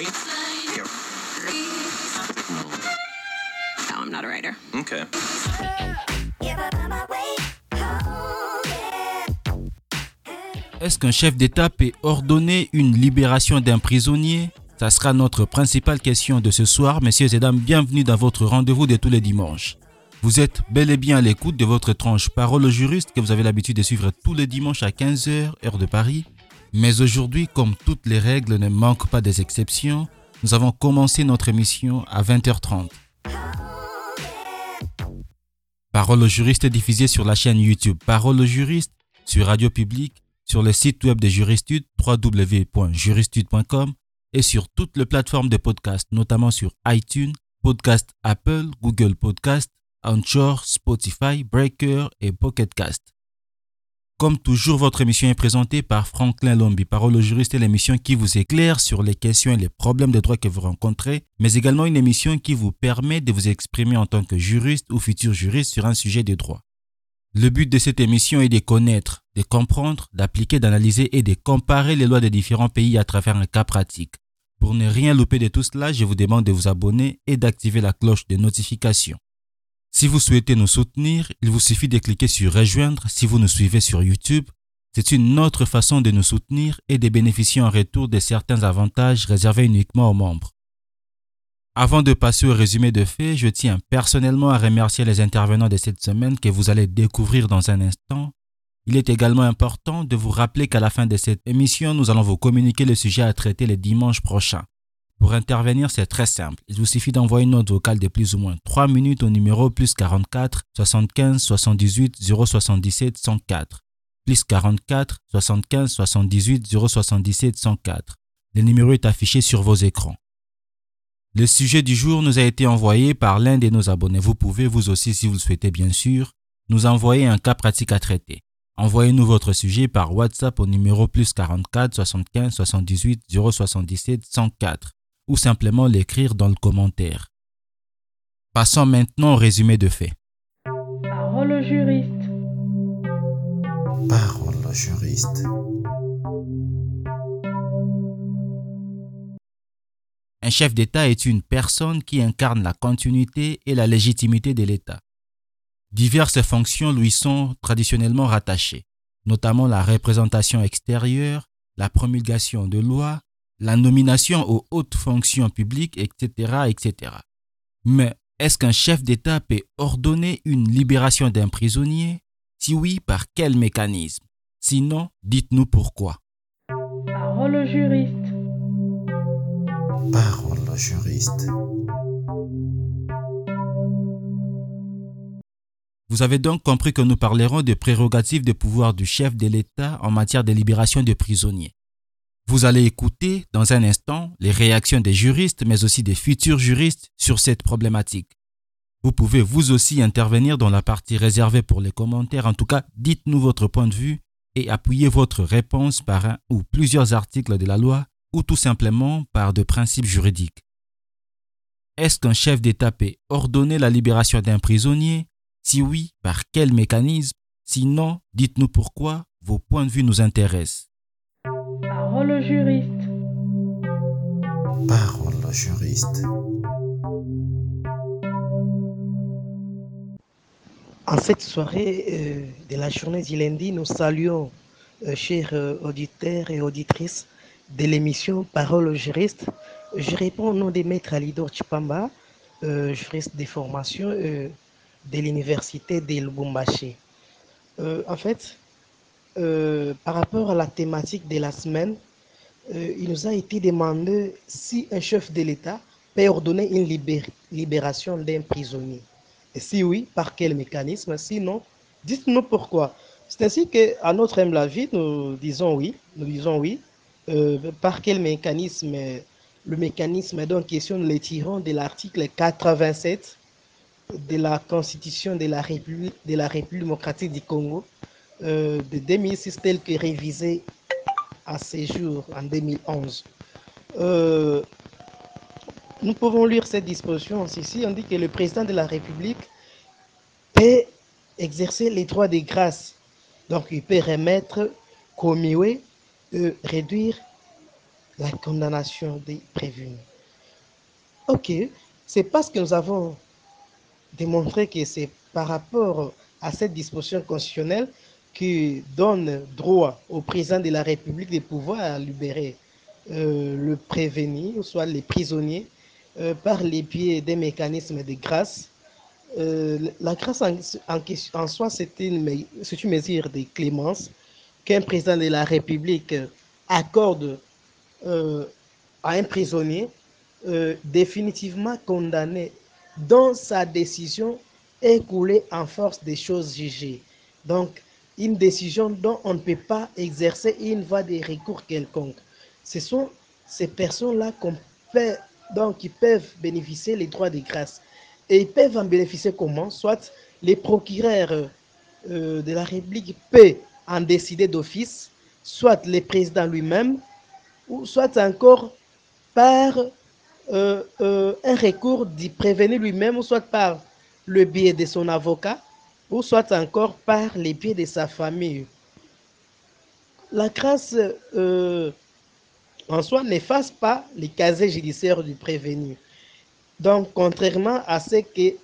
No, I'm not a writer. Okay. Est-ce qu'un chef d'État peut ordonner une libération d'un prisonnier? Ça sera notre principale question de ce soir. Messieurs et dames, bienvenue dans votre rendez-vous de tous les dimanches. Vous êtes bel et bien à l'écoute de votre tranche Parole au juriste que vous avez l'habitude de suivre tous les dimanches à 15h, heure de Paris. Mais aujourd'hui, comme toutes les règles ne manquent pas des exceptions, nous avons commencé notre émission à 20h30. Parole au juriste est diffusée sur la chaîne YouTube Parole au juriste, sur Radio Public, sur le site web de Juristude www.juristude.com et sur toutes les plateformes de podcast, notamment sur iTunes, Podcast Apple, Google Podcast, Anchor, Spotify, Breaker et Pocket Cast. Comme toujours, votre émission est présentée par Franklin Lombi, parole au juriste et l'émission qui vous éclaire sur les questions et les problèmes de droit que vous rencontrez, mais également une émission qui vous permet de vous exprimer en tant que juriste ou futur juriste sur un sujet de droit. Le but de cette émission est de connaître, de comprendre, d'appliquer, d'analyser et de comparer les lois des différents pays à travers un cas pratique. Pour ne rien louper de tout cela, je vous demande de vous abonner et d'activer la cloche de notification. Si vous souhaitez nous soutenir, il vous suffit de cliquer sur Rejoindre si vous nous suivez sur YouTube. C'est une autre façon de nous soutenir et de bénéficier en retour de certains avantages réservés uniquement aux membres. Avant de passer au résumé de faits, je tiens personnellement à remercier les intervenants de cette semaine que vous allez découvrir dans un instant. Il est également important de vous rappeler qu'à la fin de cette émission, nous allons vous communiquer le sujet à traiter le dimanche prochain. Pour intervenir, c'est très simple. Il vous suffit d'envoyer une note vocale de plus ou moins 3 minutes au numéro plus 44 75 78 077 104. Plus 44 75 78 077 104. Le numéro est affiché sur vos écrans. Le sujet du jour nous a été envoyé par l'un de nos abonnés. Vous pouvez, vous aussi, si vous le souhaitez bien sûr, nous envoyer un cas pratique à traiter. Envoyez-nous votre sujet par WhatsApp au numéro plus 44 75 78 077 104 ou simplement l'écrire dans le commentaire. Passons maintenant au résumé de faits. Parole au juriste. Parole au juriste. Un chef d'État est une personne qui incarne la continuité et la légitimité de l'État. Diverses fonctions lui sont traditionnellement rattachées, notamment la représentation extérieure, la promulgation de lois, la nomination aux hautes fonctions publiques, etc. etc. Mais est-ce qu'un chef d'État peut ordonner une libération d'un prisonnier? Si oui, par quel mécanisme? Sinon, dites-nous pourquoi. Parole au juriste. Parole au juriste. Vous avez donc compris que nous parlerons des prérogatives de pouvoir du chef de l'État en matière de libération de prisonniers. Vous allez écouter dans un instant les réactions des juristes, mais aussi des futurs juristes sur cette problématique. Vous pouvez vous aussi intervenir dans la partie réservée pour les commentaires. En tout cas, dites-nous votre point de vue et appuyez votre réponse par un ou plusieurs articles de la loi ou tout simplement par de principes juridiques. Est-ce qu'un chef d'État peut ordonner la libération d'un prisonnier? Si oui, par quel mécanisme? Sinon, dites-nous pourquoi vos points de vue nous intéressent. Parole au juriste. Parole au juriste. En cette soirée euh, de la journée du lundi, nous saluons, euh, chers euh, auditeurs et auditrices de l'émission Parole au juriste. Je réponds au nom de Maître Alidor Chipamba, euh, juriste de formation euh, de l'université de Lubumbashi. Euh, en fait, euh, par rapport à la thématique de la semaine, euh, il nous a été demandé si un chef de l'État peut ordonner une libér- libération d'un prisonnier. Et si oui, par quel mécanisme? Sinon, dites-nous pourquoi. C'est ainsi qu'à notre humble avis, nous disons oui. Nous disons oui. Euh, par quel mécanisme? Le mécanisme donc question, nous le de l'article 87 de la Constitution de la République, démocratique du Congo euh, de 2006 tel que révisé à ce jour en 2011. Euh, nous pouvons lire cette disposition ici. On dit que le président de la République peut exercer les droits de grâce. Donc, il peut remettre, commuer, réduire la condamnation des prévenus. Ok, c'est parce que nous avons démontré que c'est par rapport à cette disposition constitutionnelle qui donne droit au président de la République de pouvoir libérer euh, le prévenu, soit les prisonniers, euh, par les biais des mécanismes de grâce. Euh, la grâce en, soi, c'est une, une mesure de clémence qu'un président de la République accorde euh, à un prisonnier définitivement condamné dont sa décision est coulée en force des choses jugées. Donc, une décision dont on ne peut pas exercer une voie de recours quelconque. Ce sont ces personnes-là qui peuvent bénéficier les droits de grâce. Et ils peuvent en bénéficier comment? Soit les procureurs euh, de la République peuvent en décider d'office, soit le président lui-même, ou soit encore par euh, euh, un recours du prévenu lui-même, soit par le biais de son avocat, ou soit encore par les biais de sa famille. La grâce euh, en soi n'efface pas les casiers judiciaires du prévenu. Donc, contrairement à ce que,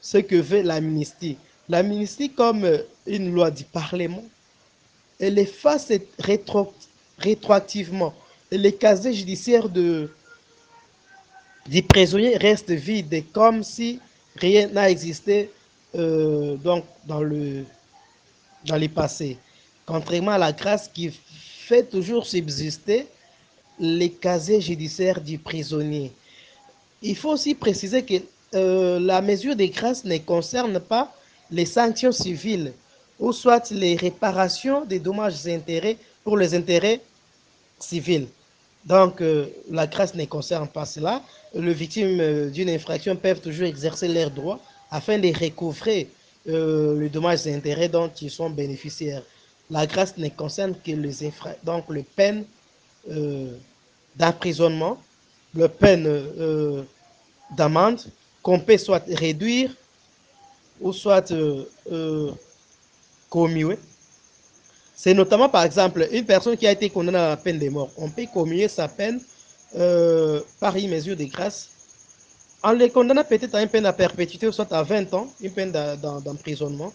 ce que veut l'amnistie, l'amnistie comme une loi du Parlement, elle efface rétro, rétroactivement. Les casiers judiciaires de, du prisonnier restent vides, comme si rien n'a existé euh, donc dans le, dans le passé. Contrairement à la grâce qui fait toujours subsister les casiers judiciaires du prisonnier. Il faut aussi préciser que euh, la mesure de grâce ne concerne pas les sanctions civiles ou soit les réparations des dommages intérêts pour les intérêts civils. Donc, euh, la grâce ne concerne pas cela. Les victimes d'une infraction peuvent toujours exercer leurs droits afin de recouvrer euh, les dommages et intérêts dont ils sont bénéficiaires. La grâce ne concerne que les infra donc les peines euh, d'emprisonnement, les peines euh, d'amende qu'on peut soit réduire ou soit commuer. C'est notamment, par exemple, une personne qui a été condamnée à la peine de mort. On peut commuer sa peine euh, par une mesure de grâce en les condamnant peut-être à une peine à perpétuité, soit à 20 ans, une peine d'emprisonnement.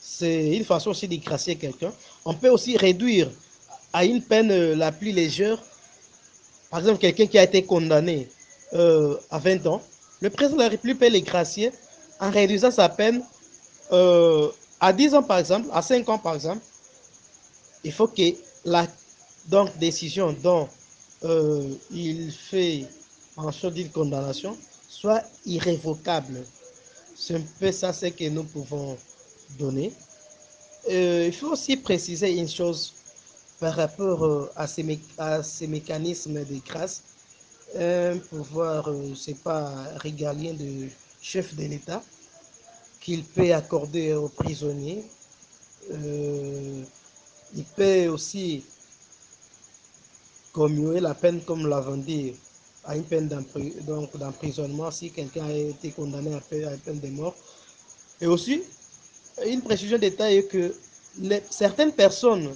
C'est une façon aussi de gracier quelqu'un. On peut aussi réduire à une peine la plus légère, par exemple, quelqu'un qui a été condamné euh, à 20 ans. Le président de la République peut les gracier en réduisant sa peine euh, à 10 ans, par exemple, à 5 ans, par exemple il faut que la donc, décision dont euh, il fait en sorte d'une condamnation soit irrévocable. C'est un peu ça ce que nous pouvons donner. Euh, il faut aussi préciser une chose par rapport euh, à, ces mécanismes de grâce. Un pouvoir, euh, c'est pas régalien de chef de l'État qu'il peut accorder aux prisonniers. Euh, il peut aussi commuer la peine, comme l'avons dit, à une peine d'emprisonnement si quelqu'un a été condamné à une peine de mort. Et aussi, une précision détail est que certaines personnes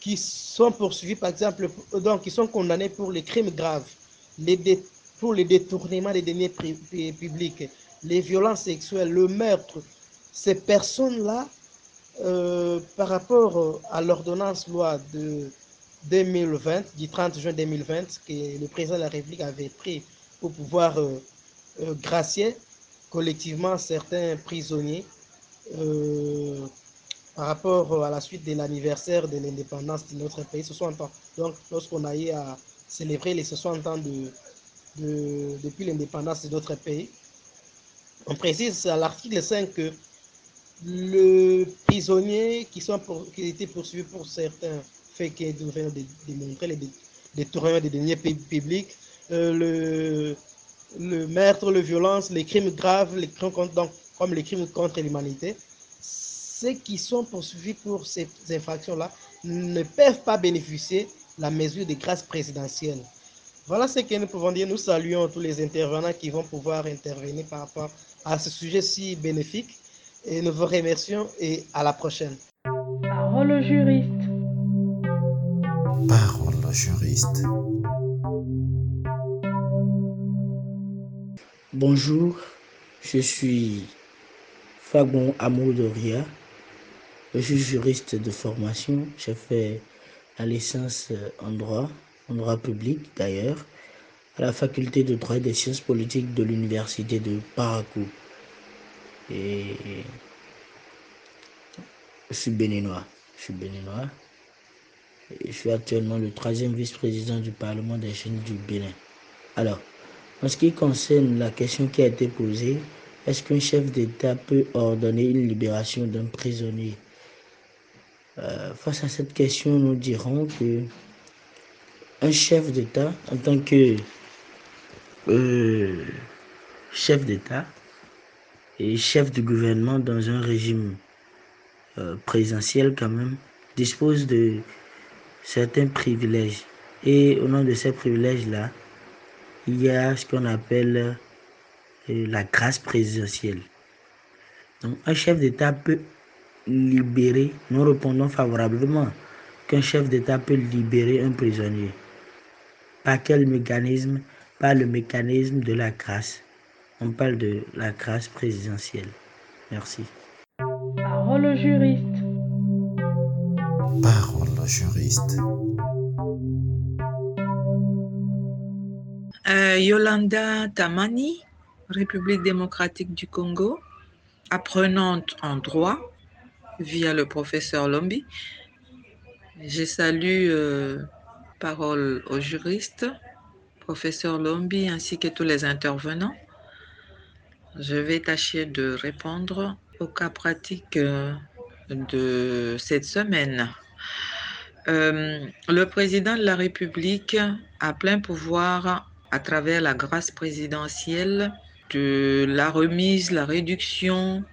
qui sont poursuivies, par exemple, donc qui sont condamnées pour les crimes graves, les dé, pour les détournements des deniers publics, les violences sexuelles, le meurtre, ces personnes-là euh, par rapport à l'ordonnance loi de 2020, du 30 juin 2020, que le président de la République avait pris pour pouvoir euh, euh, gracier collectivement certains prisonniers euh, par rapport à la suite de l'anniversaire de l'indépendance de notre pays, 60 ans. Donc, lorsqu'on a eu à célébrer les 60 ans de, de depuis l'indépendance de notre pays, on précise à l'article 5 que le prisonnier qui, sont pour, qui était poursuivi pour certains faits qui devaient démontrer les détournements des deniers publics, euh, le, le meurtre, la violence, les crimes graves, les crimes donc, comme les crimes contre l'humanité, ceux qui sont poursuivis pour ces infractions-là ne peuvent pas bénéficier la mesure de grâce présidentielle. Voilà ce que nous pouvons dire. Nous saluons tous les intervenants qui vont pouvoir intervenir par rapport à ce sujet si bénéfique. Et nous vous remercions et à la prochaine. Parole juriste. Parole le juriste. Bonjour, je suis Fagon Amoudoria. Je suis juriste de formation. J'ai fait la licence en droit, en droit public d'ailleurs, à la faculté de droit et des sciences politiques de l'université de Parakou. Et je suis béninois. Je suis béninois. Je suis actuellement le troisième vice-président du Parlement des jeunes du Bénin. Alors, en ce qui concerne la question qui a été posée, est-ce qu'un chef d'État peut ordonner une libération d'un prisonnier? Euh, Face à cette question, nous dirons que un chef d'État, en tant que euh, chef d'État et chef du gouvernement dans un régime euh, présidentiel quand même, dispose de certains privilèges. Et au nom de ces privilèges-là, il y a ce qu'on appelle la grâce présidentielle. Donc, un chef d'État peut libérer, nous répondons favorablement qu'un chef d'État peut libérer un prisonnier. Par quel mécanisme? Par le mécanisme de la grâce. On parle de la grâce présidentielle. Merci. Parole au juriste. Parole juriste. Euh, Yolanda Tamani, République démocratique du Congo, apprenante en droit via le professeur Lombi. Je salue euh, parole aux juristes, professeur Lombi ainsi que tous les intervenants. Je vais tâcher de répondre aux cas pratiques euh, de cette semaine. Euh, le président de la République a plein pouvoir à travers la grâce présidentielle de la remise, la réduction,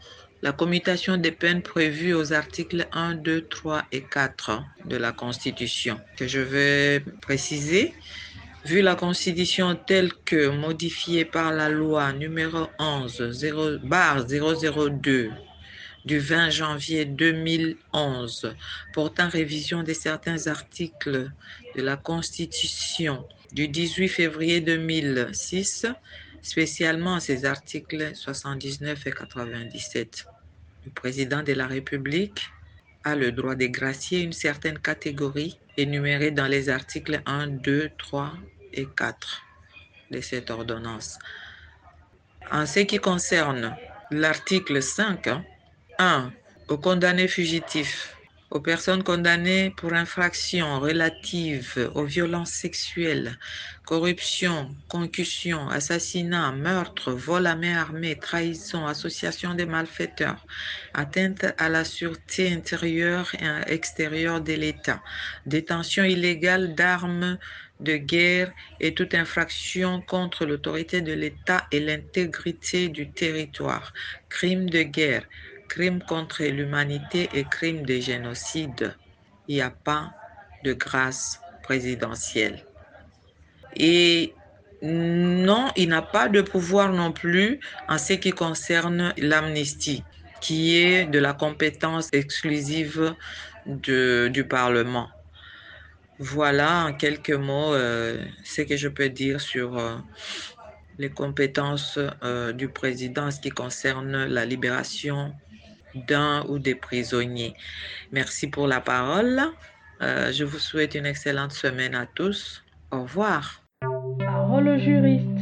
la commutation des peines prévues aux articles 1, 2, 3 et 4 de la Constitution, que je vais préciser. Vu la Constitution telle que modifiée par la loi numéro 11 0, 002 du 20 janvier 2011 portant révision de certains articles de la Constitution du 18 février 2006, spécialement ces articles 79 et 97. Le président de la République a le droit de gracier une certaine catégorie énumérée dans les articles 1, 2, 3 et 4 de cette ordonnance. En ce qui concerne l'article 5, 1. Aux condamnés fugitifs, aux personnes condamnées pour infractions relatives aux violences sexuelles, corruption, concussion, assassinat, meurtre, vol à main armée, trahison, association des malfaiteurs, atteinte à la sûreté intérieure et extérieure de l'État, détention illégale d'armes de guerre et toute infraction contre l'autorité de l'État et l'intégrité du territoire, crime de guerre, crime contre l'humanité et crime de génocide. Il n'y a pas de grâce présidentielle. Et non, il n'a pas de pouvoir non plus en ce qui concerne l'amnistie, qui est de la compétence exclusive du Parlement. Voilà en quelques mots euh, ce que je peux dire sur euh, les compétences euh, du président en ce qui concerne la libération d'un ou des prisonniers. Merci pour la parole. Euh, je vous souhaite une excellente semaine à tous. Au revoir. Parole au juriste.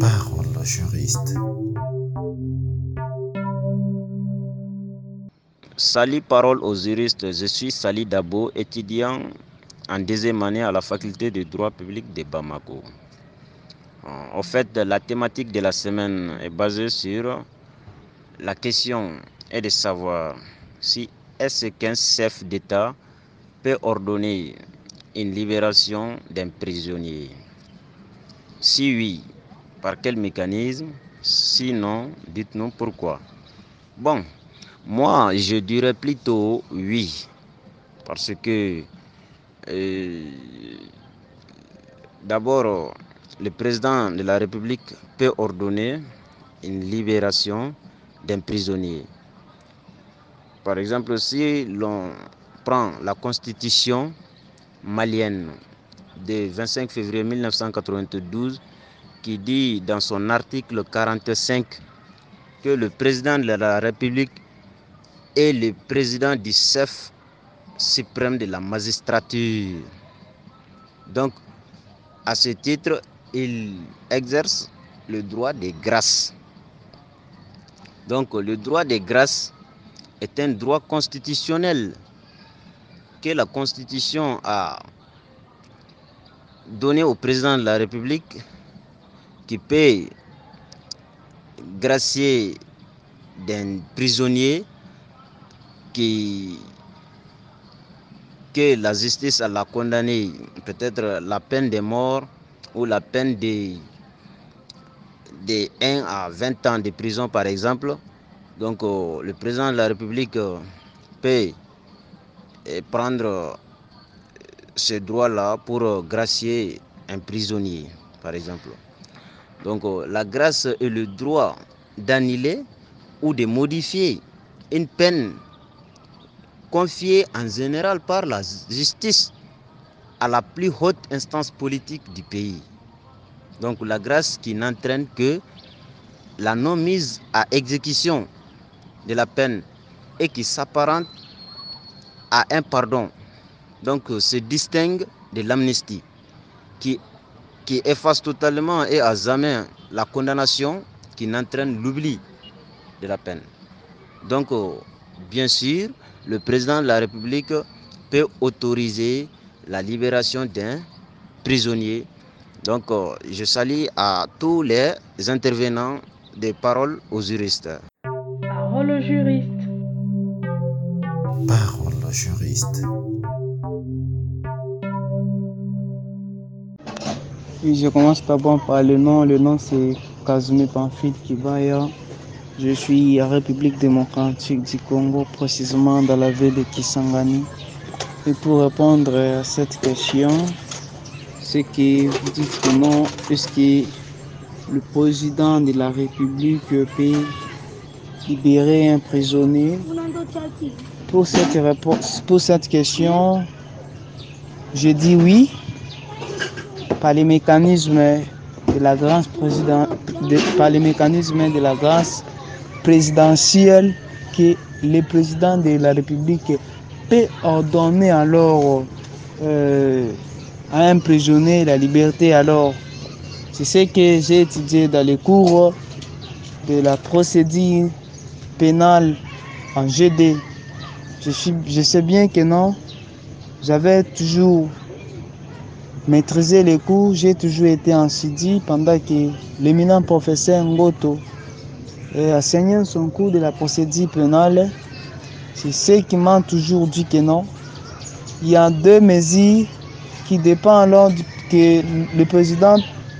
Parole au juriste. Salut parole aux juristes, je suis Sali Dabo, étudiant en deuxième année à la faculté de droit public de Bamako. En fait, la thématique de la semaine est basée sur la question est de savoir si est-ce qu'un chef d'État peut ordonner une libération d'un prisonnier. Si oui, par quel mécanisme? Sinon, dites-nous pourquoi. Bon, moi, je dirais plutôt oui, parce que euh, d'abord, le président de la République peut ordonner une libération d'un prisonnier. Par exemple, si l'on prend la Constitution malienne de 25 février 1992 qui dit dans son article 45 que le président de la République est le président du chef suprême de la magistrature. Donc, à ce titre, il exerce le droit des grâces. Donc, le droit des grâces est un droit constitutionnel que la Constitution a donné au président de la République qui peut gracier d'un prisonnier que la justice a condamné, peut-être la peine de mort ou la peine de, de 1 à 20 ans de prison par exemple. Donc euh, le président de la République euh, peut euh, prendre ce droit-là pour gracier un prisonnier par exemple. Donc la grâce est le droit d'annuler ou de modifier une peine confiée en général par la justice à la plus haute instance politique du pays. Donc la grâce qui n'entraîne que la non-mise à exécution de la peine et qui s'apparente à un pardon. Donc se distingue de l'amnistie qui qui efface totalement et à jamais la condamnation qui n'entraîne l'oubli de la peine. Donc, euh, bien sûr, le président de la République peut autoriser la libération d'un prisonnier. Donc, euh, je salue à tous les intervenants des paroles aux juristes. Parole aux juristes. Parole aux juristes. Oui, je commence d'abord par le nom. Le nom c'est Kazumi Pamphile Kibaya. Je suis à République démocratique du Congo, précisément dans la ville de Kisangani. Et pour répondre à cette question, c'est que vous dites que non, puisque le président de la République peut libérer un prisonnier. Pour cette, réponse, pour cette question, je dis oui, par les mécanismes de la grâce président, de, par les mécanismes de la grâce présidentielle que le président de la République peut ordonner alors euh, à un prisonnier la liberté. Alors, c'est ce que j'ai étudié dans les cours de la procédure pénale en GD. Je, suis, je sais bien que non, j'avais toujours maîtriser les cours, j'ai toujours été en Sidi pendant que l'éminent professeur Ngoto enseignait son cours de la procédure pénale. C'est ce qui m'a toujours dit que non. Il y a deux mesures qui dépendent alors que le président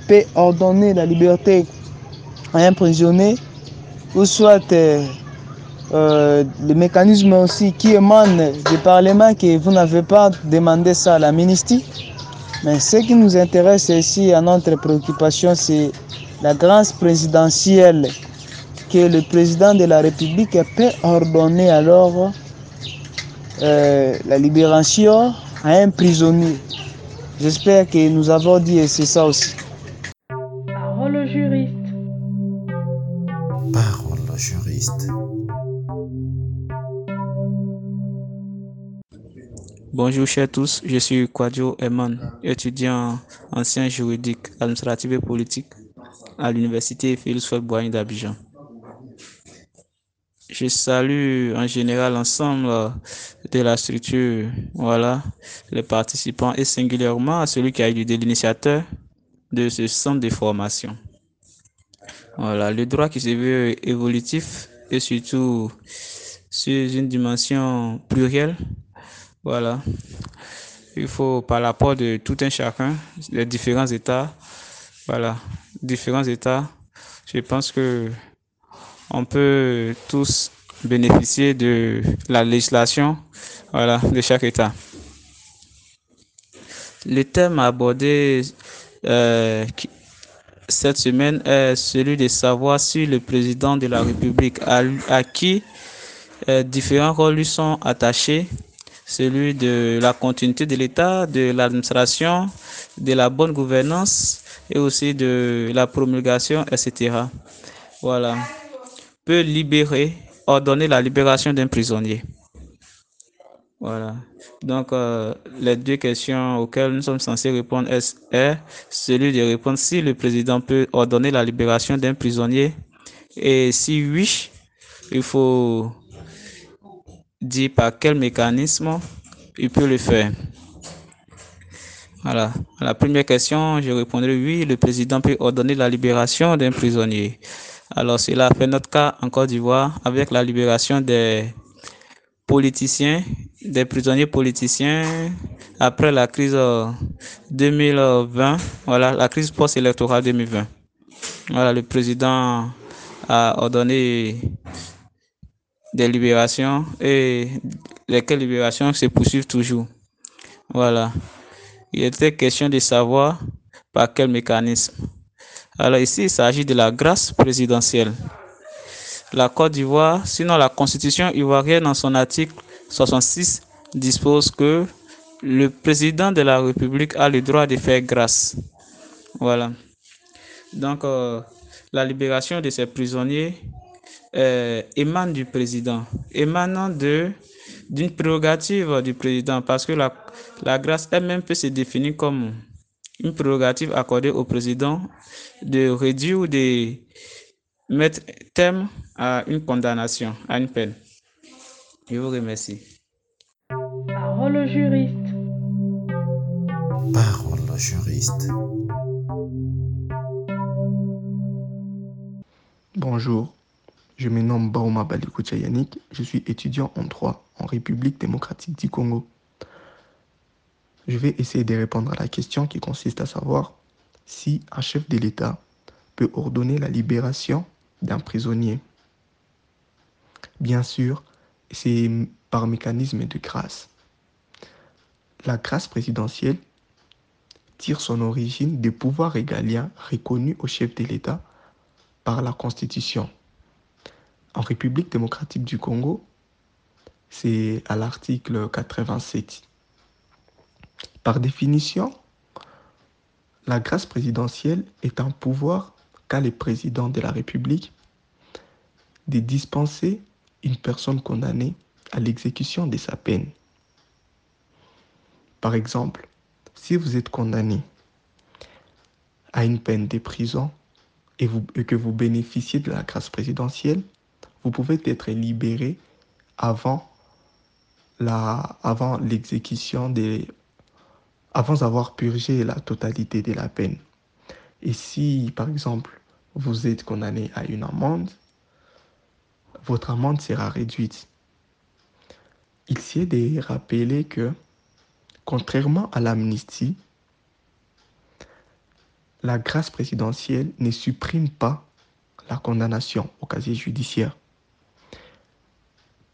peut ordonner la liberté à un prisonnier ou soit euh, euh, le mécanisme aussi qui émane du Parlement que vous n'avez pas demandé ça à la ministre. Mais ce qui nous intéresse ici, à notre préoccupation, c'est la grâce présidentielle que le président de la République peut ordonner alors euh, la libération à un prisonnier. J'espère que nous avons dit et c'est ça aussi. Parole aux juristes. Parole aux juristes. Bonjour chers tous, je suis Kwadjo Eman, étudiant ancien juridique, administratif et politique à l'université Félix Boigny d'Abidjan. Je salue en général l'ensemble de la structure, voilà, les participants et singulièrement à celui qui a été l'initiateur de ce centre de formation. Voilà, le droit qui se veut évolutif et surtout sur une dimension plurielle voilà. Il faut, par l'apport de tout un chacun, les différents États, voilà, différents États, je pense que on peut tous bénéficier de la législation, voilà, de chaque État. Le thème abordé euh, cette semaine est celui de savoir si le président de la République, à, à qui euh, différents rôles lui sont attachés, celui de la continuité de l'État, de l'administration, de la bonne gouvernance et aussi de la promulgation, etc. Voilà. Peut libérer, ordonner la libération d'un prisonnier. Voilà. Donc, euh, les deux questions auxquelles nous sommes censés répondre est, celui de répondre si le président peut ordonner la libération d'un prisonnier. Et si oui, il faut dire par quel mécanisme il peut le faire. Voilà. La première question, je répondrai oui, le président peut ordonner la libération d'un prisonnier. Alors, cela a fait notre cas en Côte d'Ivoire avec la libération des politiciens, des prisonniers politiciens après la crise 2020, voilà, la crise post-électorale 2020. Voilà, le président a ordonné des libérations et lesquelles libérations se poursuivent toujours. Voilà. Il était question de savoir par quel mécanisme. Alors ici, il s'agit de la grâce présidentielle. La Côte d'Ivoire, sinon la Constitution ivoirienne en son article 66 dispose que le président de la République a le droit de faire grâce. Voilà. Donc, euh, la libération de ces prisonniers euh, émane du président, émanant d'une prérogative du président, parce que la, la grâce elle-même peut se définir comme une prérogative accordée au président de réduire ou de mettre terme à une condamnation, à une peine. Je vous remercie. Parole au juriste. Parole au juriste. Bonjour, je me nomme Bauma Balikoucha Yannick, je suis étudiant en droit en République démocratique du Congo. Je vais essayer de répondre à la question qui consiste à savoir si un chef de l'État peut ordonner la libération d'un prisonnier. Bien sûr, c'est par mécanisme de grâce. La grâce présidentielle tire son origine des pouvoirs régaliens reconnus au chef de l'État par la Constitution. En République démocratique du Congo, c'est à l'article 87. Par définition, la grâce présidentielle est un pouvoir qu'a le président de la République de dispenser une personne condamnée à l'exécution de sa peine. Par exemple, si vous êtes condamné à une peine de prison et, que vous bénéficiez de la grâce présidentielle, vous pouvez être libéré avant la, avant l'exécution des, avant d'avoir purgé la totalité de la peine. Et si, par exemple, vous êtes condamné à une amende, votre amende sera réduite. Il s'y est de rappeler que, contrairement à l'amnistie, la grâce présidentielle ne supprime pas la condamnation au casier judiciaire.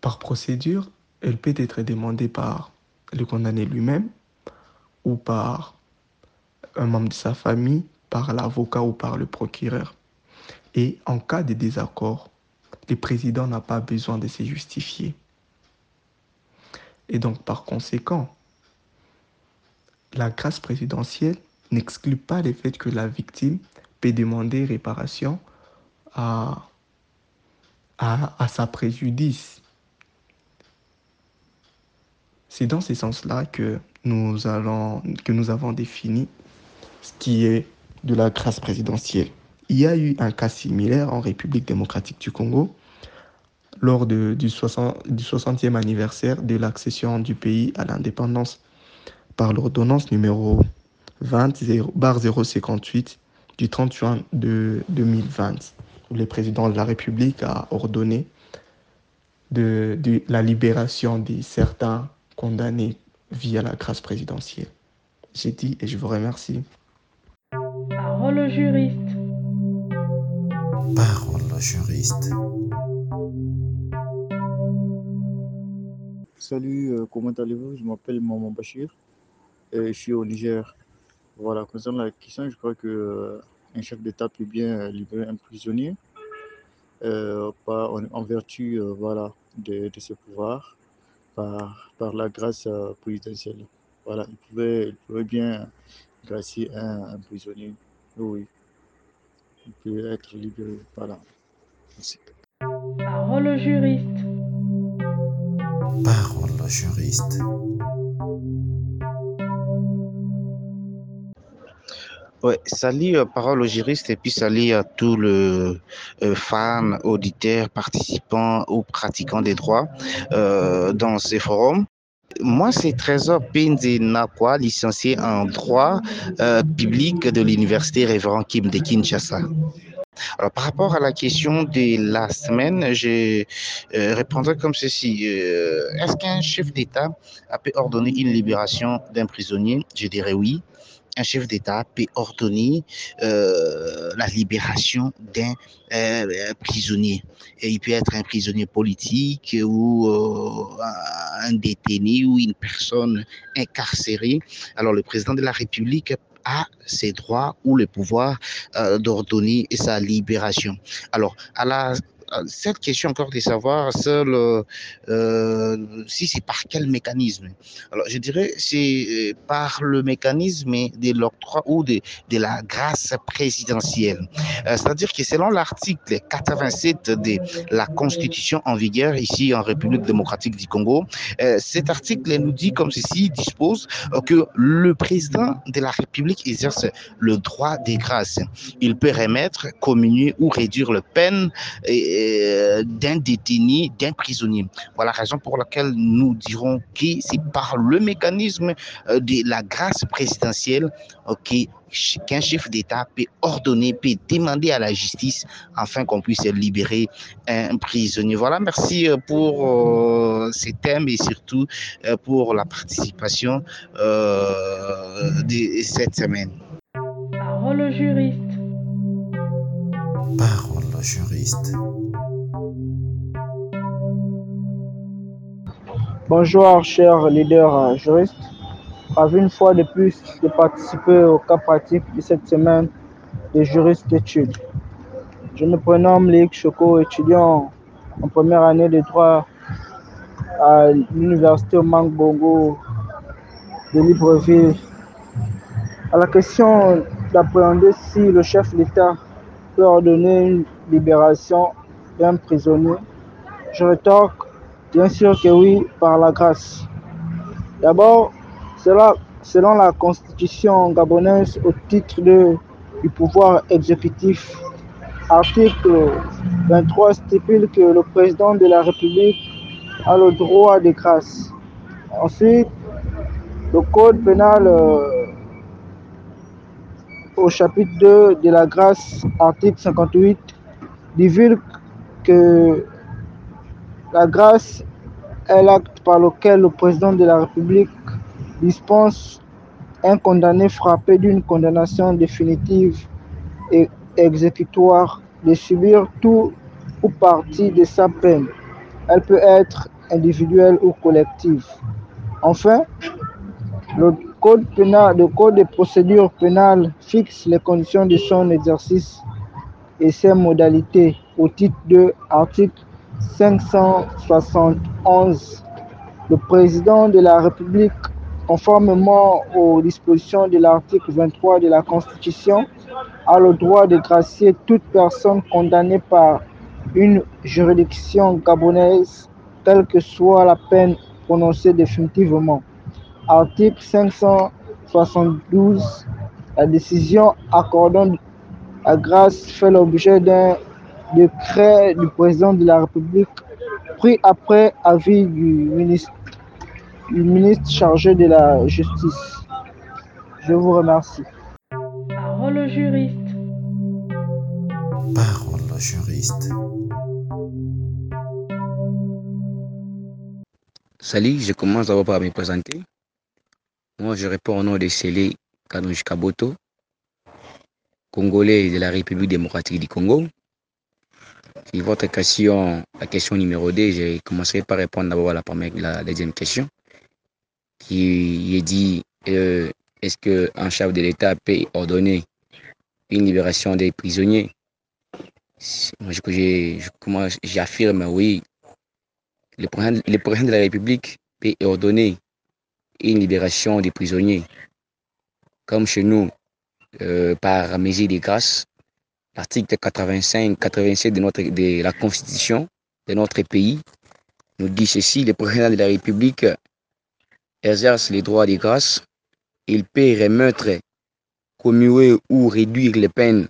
Par procédure, elle peut être demandée par le condamné lui-même ou par un membre de sa famille, par l'avocat ou par le procureur. Et en cas de désaccord, le président n'a pas besoin de se justifier. Et donc, par conséquent, la grâce présidentielle n'exclut pas le fait que la victime peut demander réparation à, sa préjudice. C'est dans ce sens-là que que nous avons défini ce qui est de la grâce présidentielle. Il y a eu un cas similaire en République démocratique du Congo lors du, 60, du 60e anniversaire de l'accession du pays à l'indépendance par l'ordonnance numéro 20 058 du 30 juin de 2020, où le président de la République a ordonné la libération de certains condamnés via la grâce présidentielle. J'ai dit et je vous remercie. Parole juriste. Parole juriste. Salut, euh, comment allez-vous? Je m'appelle Maman Bachir et je suis au Niger. Voilà, concernant la question, je crois que euh, un chef d'État peut bien euh, libérer un prisonnier en, vertu voilà, de, ses pouvoirs. par, la grâce présidentielle. Voilà, il pouvait, il pouvait bien gracier un, un prisonnier. Oui, il peut être libéré. Voilà. Merci. Parole au juriste. Parole au juriste. Ouais, salut, euh, parole au juriste et puis salut à tous les euh, fans, auditeurs, participants ou pratiquants des droits euh, dans ces forums. Moi, c'est Trésor Pinzi Nakwa, licencié en droit euh, public de l'université Révérend Kim de Kinshasa. Alors, par rapport à la question de la semaine, je euh, répondrai comme ceci. Euh, Est-ce qu'un chef d'État a pu ordonner une libération d'un prisonnier? Je dirais oui. Un chef d'État peut ordonner euh, la libération d'un euh, prisonnier. Et il peut être un prisonnier politique ou euh, un détenu ou une personne incarcérée. Alors, le président de la République a ses droits ou le pouvoir d'ordonner sa libération. Alors, à la cette question encore de savoir seul, euh, si c'est par quel mécanisme. Alors, je dirais c'est par le mécanisme de l'octroi ou de, de la grâce présidentielle. Euh, C'est-à-dire que selon l'article 87 de la Constitution en vigueur ici en République démocratique du Congo, euh, cet article nous dit comme ceci, dispose euh, que le président de la République exerce le droit des grâces. Il peut remettre, communier ou réduire le peine d'un détenu, d'un prisonnier. Voilà la raison pour laquelle nous dirons que c'est par le mécanisme de la grâce présidentielle qu'un chef d'État peut ordonner, peut demander à la justice afin qu'on puisse libérer un prisonnier. Voilà, merci pour euh, ces thèmes et surtout euh, pour la participation euh, de cette semaine. Parole au juriste. Parole au juriste. Bonjour, chers leaders juristes. Ravi une fois de plus de participer au cas pratique de cette semaine de juristes d'études. Je me prénomme Léic Choco, étudiant en première année de droit à l'université Omang Bongo de Libreville. À la question d'appréhender si le chef d'État peut ordonner une libération d'un prisonnier, je rétorque bien sûr que oui, par la grâce. D'abord, selon la constitution gabonaise au titre du pouvoir exécutif, article 23 stipule que le président de la République a le droit de grâce. Ensuite, le code pénal euh, au chapitre 2 de la grâce, article 58, divulgue que la grâce est l'acte par lequel le président de la République dispense un condamné frappé d'une condamnation définitive et exécutoire de subir tout ou partie de sa peine. Elle peut être individuelle ou collective. Enfin, le code pénal, le code de procédure pénale fixe les conditions de son exercice et ses modalités au titre de article 571. Le président de la République conformément aux dispositions de l'article 23 de la Constitution, a le droit de gracier toute personne condamnée par une juridiction gabonaise, quelle que soit la peine prononcée définitivement. Article 572, la décision accordant la grâce fait l'objet d'un décret du président de la République pris après avis du ministre le ministre chargé de la Justice. Je vous remercie. Parole au juriste. Parole au juriste. Salut, je commence d'abord par me présenter. Moi, je réponds au nom de Sélé Kanouj Kaboto, Congolais de la République démocratique du Congo. Votre question, la question numéro 2, je commencerai par répondre d'abord à la, première, la deuxième question qui est dit euh, est-ce qu'un chef de l'État peut ordonner une libération des prisonniers? Moi, j'affirme oui. Le président, le président de la République peut ordonner une libération des prisonniers, comme chez nous, euh, par mesure de grâce, l'article 85-87 de, la Constitution de notre pays nous dit ceci, le président de la République exerce les droits de grâce, il peut remettre, commuer ou réduire les peines.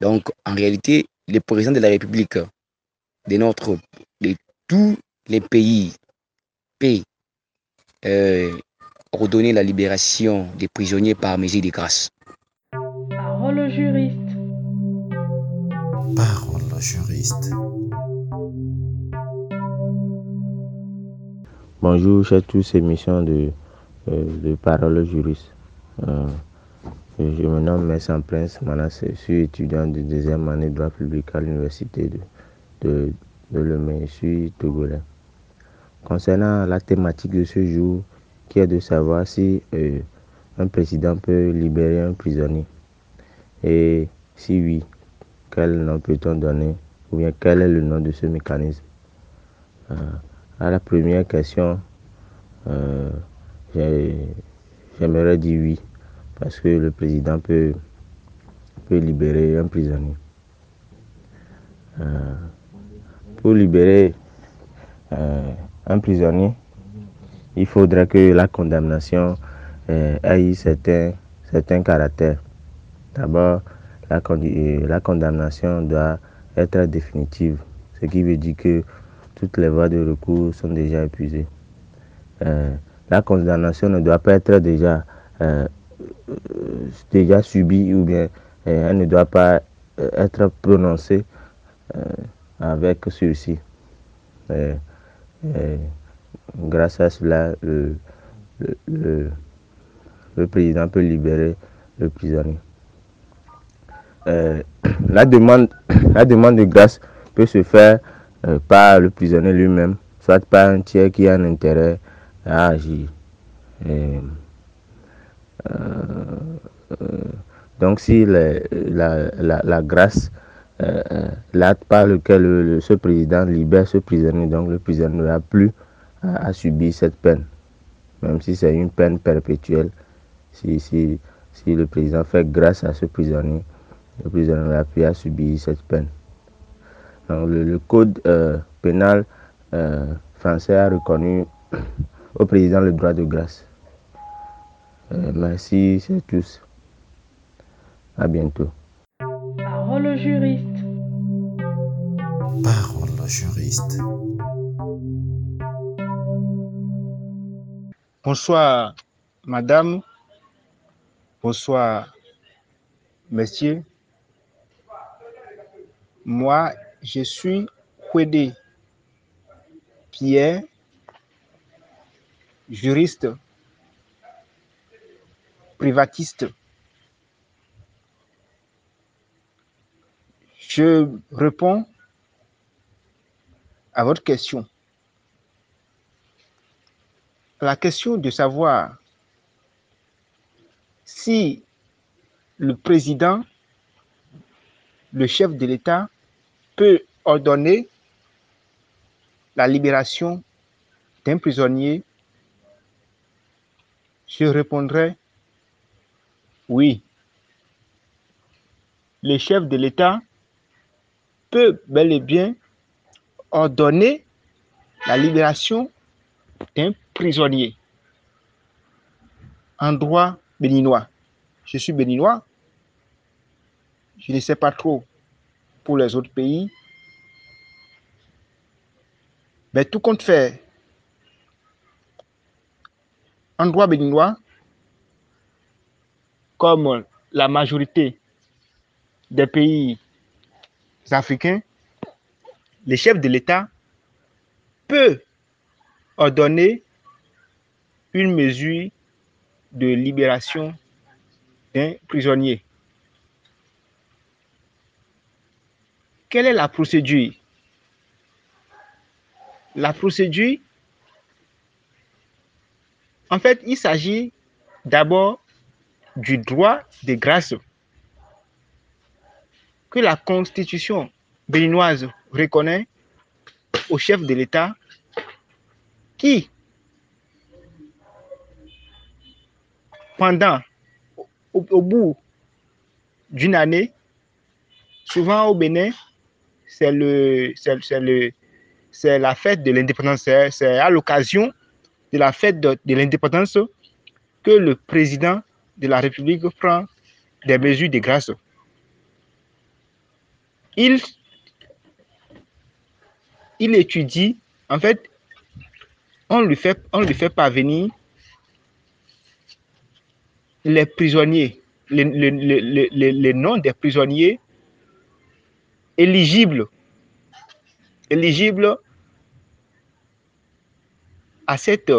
Donc, en réalité, le président de la République de notre, de tous les pays peut euh, ordonner la libération des prisonniers par mesure de grâce. Parole juriste. Bonjour, chers tous, émission de, euh, de Parole juriste. Euh, je me nomme Messan Prince je suis étudiant de deuxième année de droit public à l'université de, de, de je suis togolais. Concernant la thématique de ce jour, qui est de savoir si euh, un président peut libérer un prisonnier. Et si oui, quel nom peut-on donner ou bien quel est le nom de ce mécanisme? Euh, À la première question, euh, j'aimerais dire oui, parce que le président peut, peut libérer un prisonnier. Euh, pour libérer un prisonnier, il faudrait que la condamnation ait certains, certains caractères. D'abord, la, euh, la, condamnation doit être définitive, ce qui veut dire que toutes les voies de recours sont déjà épuisées. Euh, la condamnation ne doit pas être déjà, euh, déjà subie ou bien elle ne doit pas être prononcée avec sursis grâce à cela, le, président peut libérer le prisonnier. Euh, la, demande, la demande de grâce peut se faire euh, par le prisonnier lui-même, soit par un tiers qui a un intérêt à agir. Euh, donc si la, grâce l'acte par lequel ce président libère ce prisonnier, donc le prisonnier n'a plus à, subir cette peine, même si c'est une peine perpétuelle. Si, le président fait grâce à ce prisonnier, le prisonnier n'a plus à subir cette peine. Donc, le, le code euh, pénal euh, français a reconnu au président le droit de grâce. Euh, merci, c'est tous. À bientôt. Parole au juriste. Parole au juriste. Bonsoir, madame. Bonsoir, messieurs. Moi, je suis Kwede Pierre, juriste, privatiste. Je réponds à votre question. La question de savoir si le président, le chef de l'État, peut ordonner la libération d'un prisonnier, je répondrai oui. Le chef de l'État peut bel et bien ordonner la libération d'un prisonnier en droit béninois. Je suis béninois. Je ne sais pas trop pour les autres pays. Mais tout compte fait, en droit béninois, comme la majorité des pays africains, le chef de l'État peut ordonner une mesure de libération d'un prisonnier. Quelle est la procédure? La procédure, en fait, il s'agit d'abord du droit de grâce que la constitution béninoise reconnaît au chef de l'État qui, pendant, au, au bout d'une année, souvent au Bénin, c'est le, c'est, le, c'est la fête de l'indépendance. C'est, à l'occasion de la fête de, de l'indépendance que le président de la République prend des mesures de grâce. Il, il étudie, en fait, on lui fait, on lui fait parvenir les prisonniers, les, les, les, les noms des prisonniers éligibles, éligibles à cette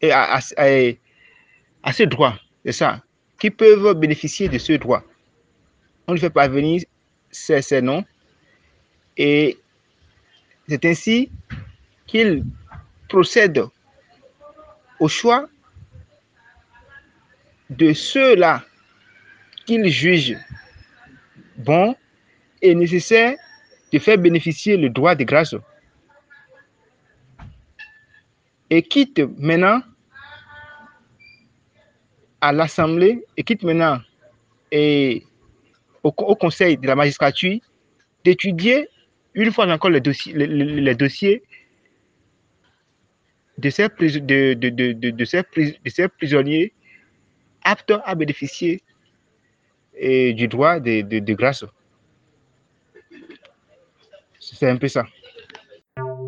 et à, à, à, ce droit, c'est ça, qui peuvent bénéficier de ce droit. On lui fait parvenir ces, ces noms et c'est ainsi qu'il procède au choix de ceux-là qu'il juge bon et nécessaire de faire bénéficier le droit de grâce. Et quitte maintenant à l'Assemblée, et quitte maintenant et au, Conseil de la magistrature d'étudier une fois encore les dossiers, de, ces, de ces prisonniers aptes à bénéficier et du droit de, de, de grâce. C'est un peu ça.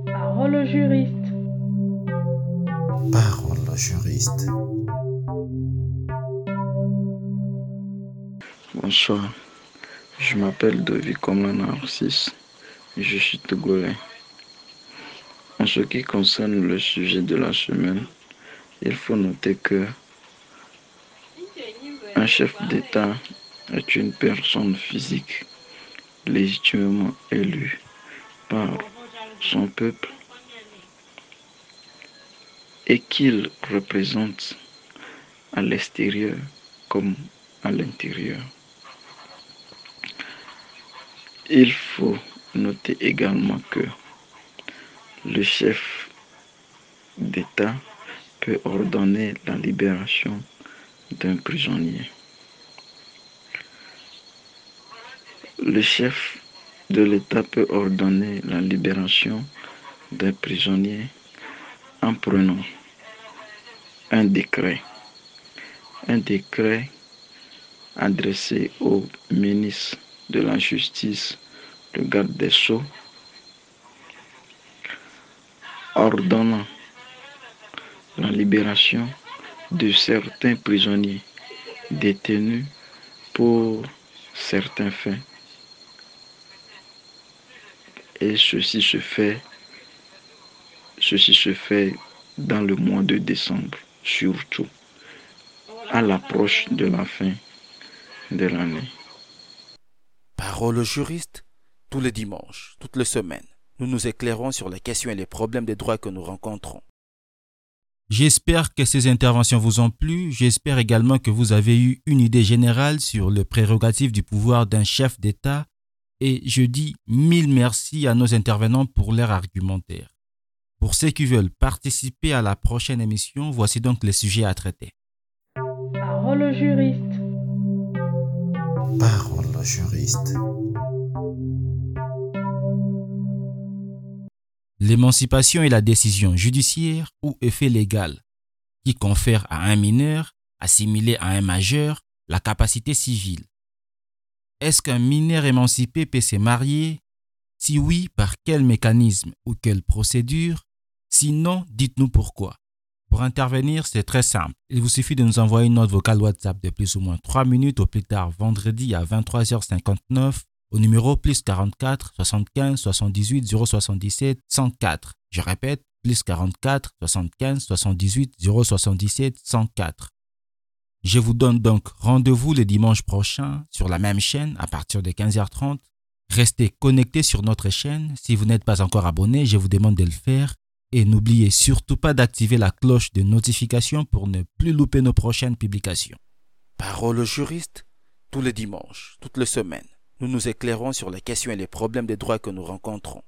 Parole au juriste. Parole au juriste. Bonsoir, je m'appelle David Komana Narcisse et je suis togolais. En ce qui concerne le sujet de la semaine, il faut noter que un chef d'État est une personne physique légitimement élue par son peuple et qu'il représente à l'extérieur comme à l'intérieur. Il faut noter également que le chef d'État peut ordonner la libération d'un prisonnier. Le chef de l'État peut ordonner la libération d'un prisonnier en prenant un décret. Un décret adressé au ministre de la Justice, le garde des Sceaux, ordonnant la libération de certains prisonniers détenus pour certains faits. Et ceci se fait, ceci se fait dans le mois de décembre, surtout à l'approche de la fin de l'année. Parole au juriste, tous les dimanches, toutes les semaines, nous nous éclairons sur les questions et les problèmes des droits que nous rencontrons. J'espère que ces interventions vous ont plu. J'espère également que vous avez eu une idée générale sur le prérogatif du pouvoir d'un chef d'État. Et je dis mille merci à nos intervenants pour leur argumentaire. Pour ceux qui veulent participer à la prochaine émission, voici donc les sujets à traiter. Parole au juriste. Parole au juriste. L'émancipation est la décision judiciaire ou effet légal qui confère à un mineur, assimilé à un majeur, la capacité civile. Est-ce qu'un mineur émancipé peut se marier? Si oui, par quel mécanisme ou quelle procédure? Sinon, dites-nous pourquoi. Pour intervenir, c'est très simple. Il vous suffit de nous envoyer une note vocale WhatsApp de plus ou moins 3 minutes au plus tard vendredi à 23h59 au numéro plus 44 75 78 077 104. Je répète, plus 44 75 78 077 104. Je vous donne donc rendez-vous le dimanche prochain sur la même chaîne à partir de 15h30. Restez connectés sur notre chaîne. Si vous n'êtes pas encore abonné, je vous demande de le faire. Et n'oubliez surtout pas d'activer la cloche de notification pour ne plus louper nos prochaines publications. Parole au juriste, tous les dimanches, toutes les semaines, nous nous éclairons sur les questions et les problèmes des droits que nous rencontrons.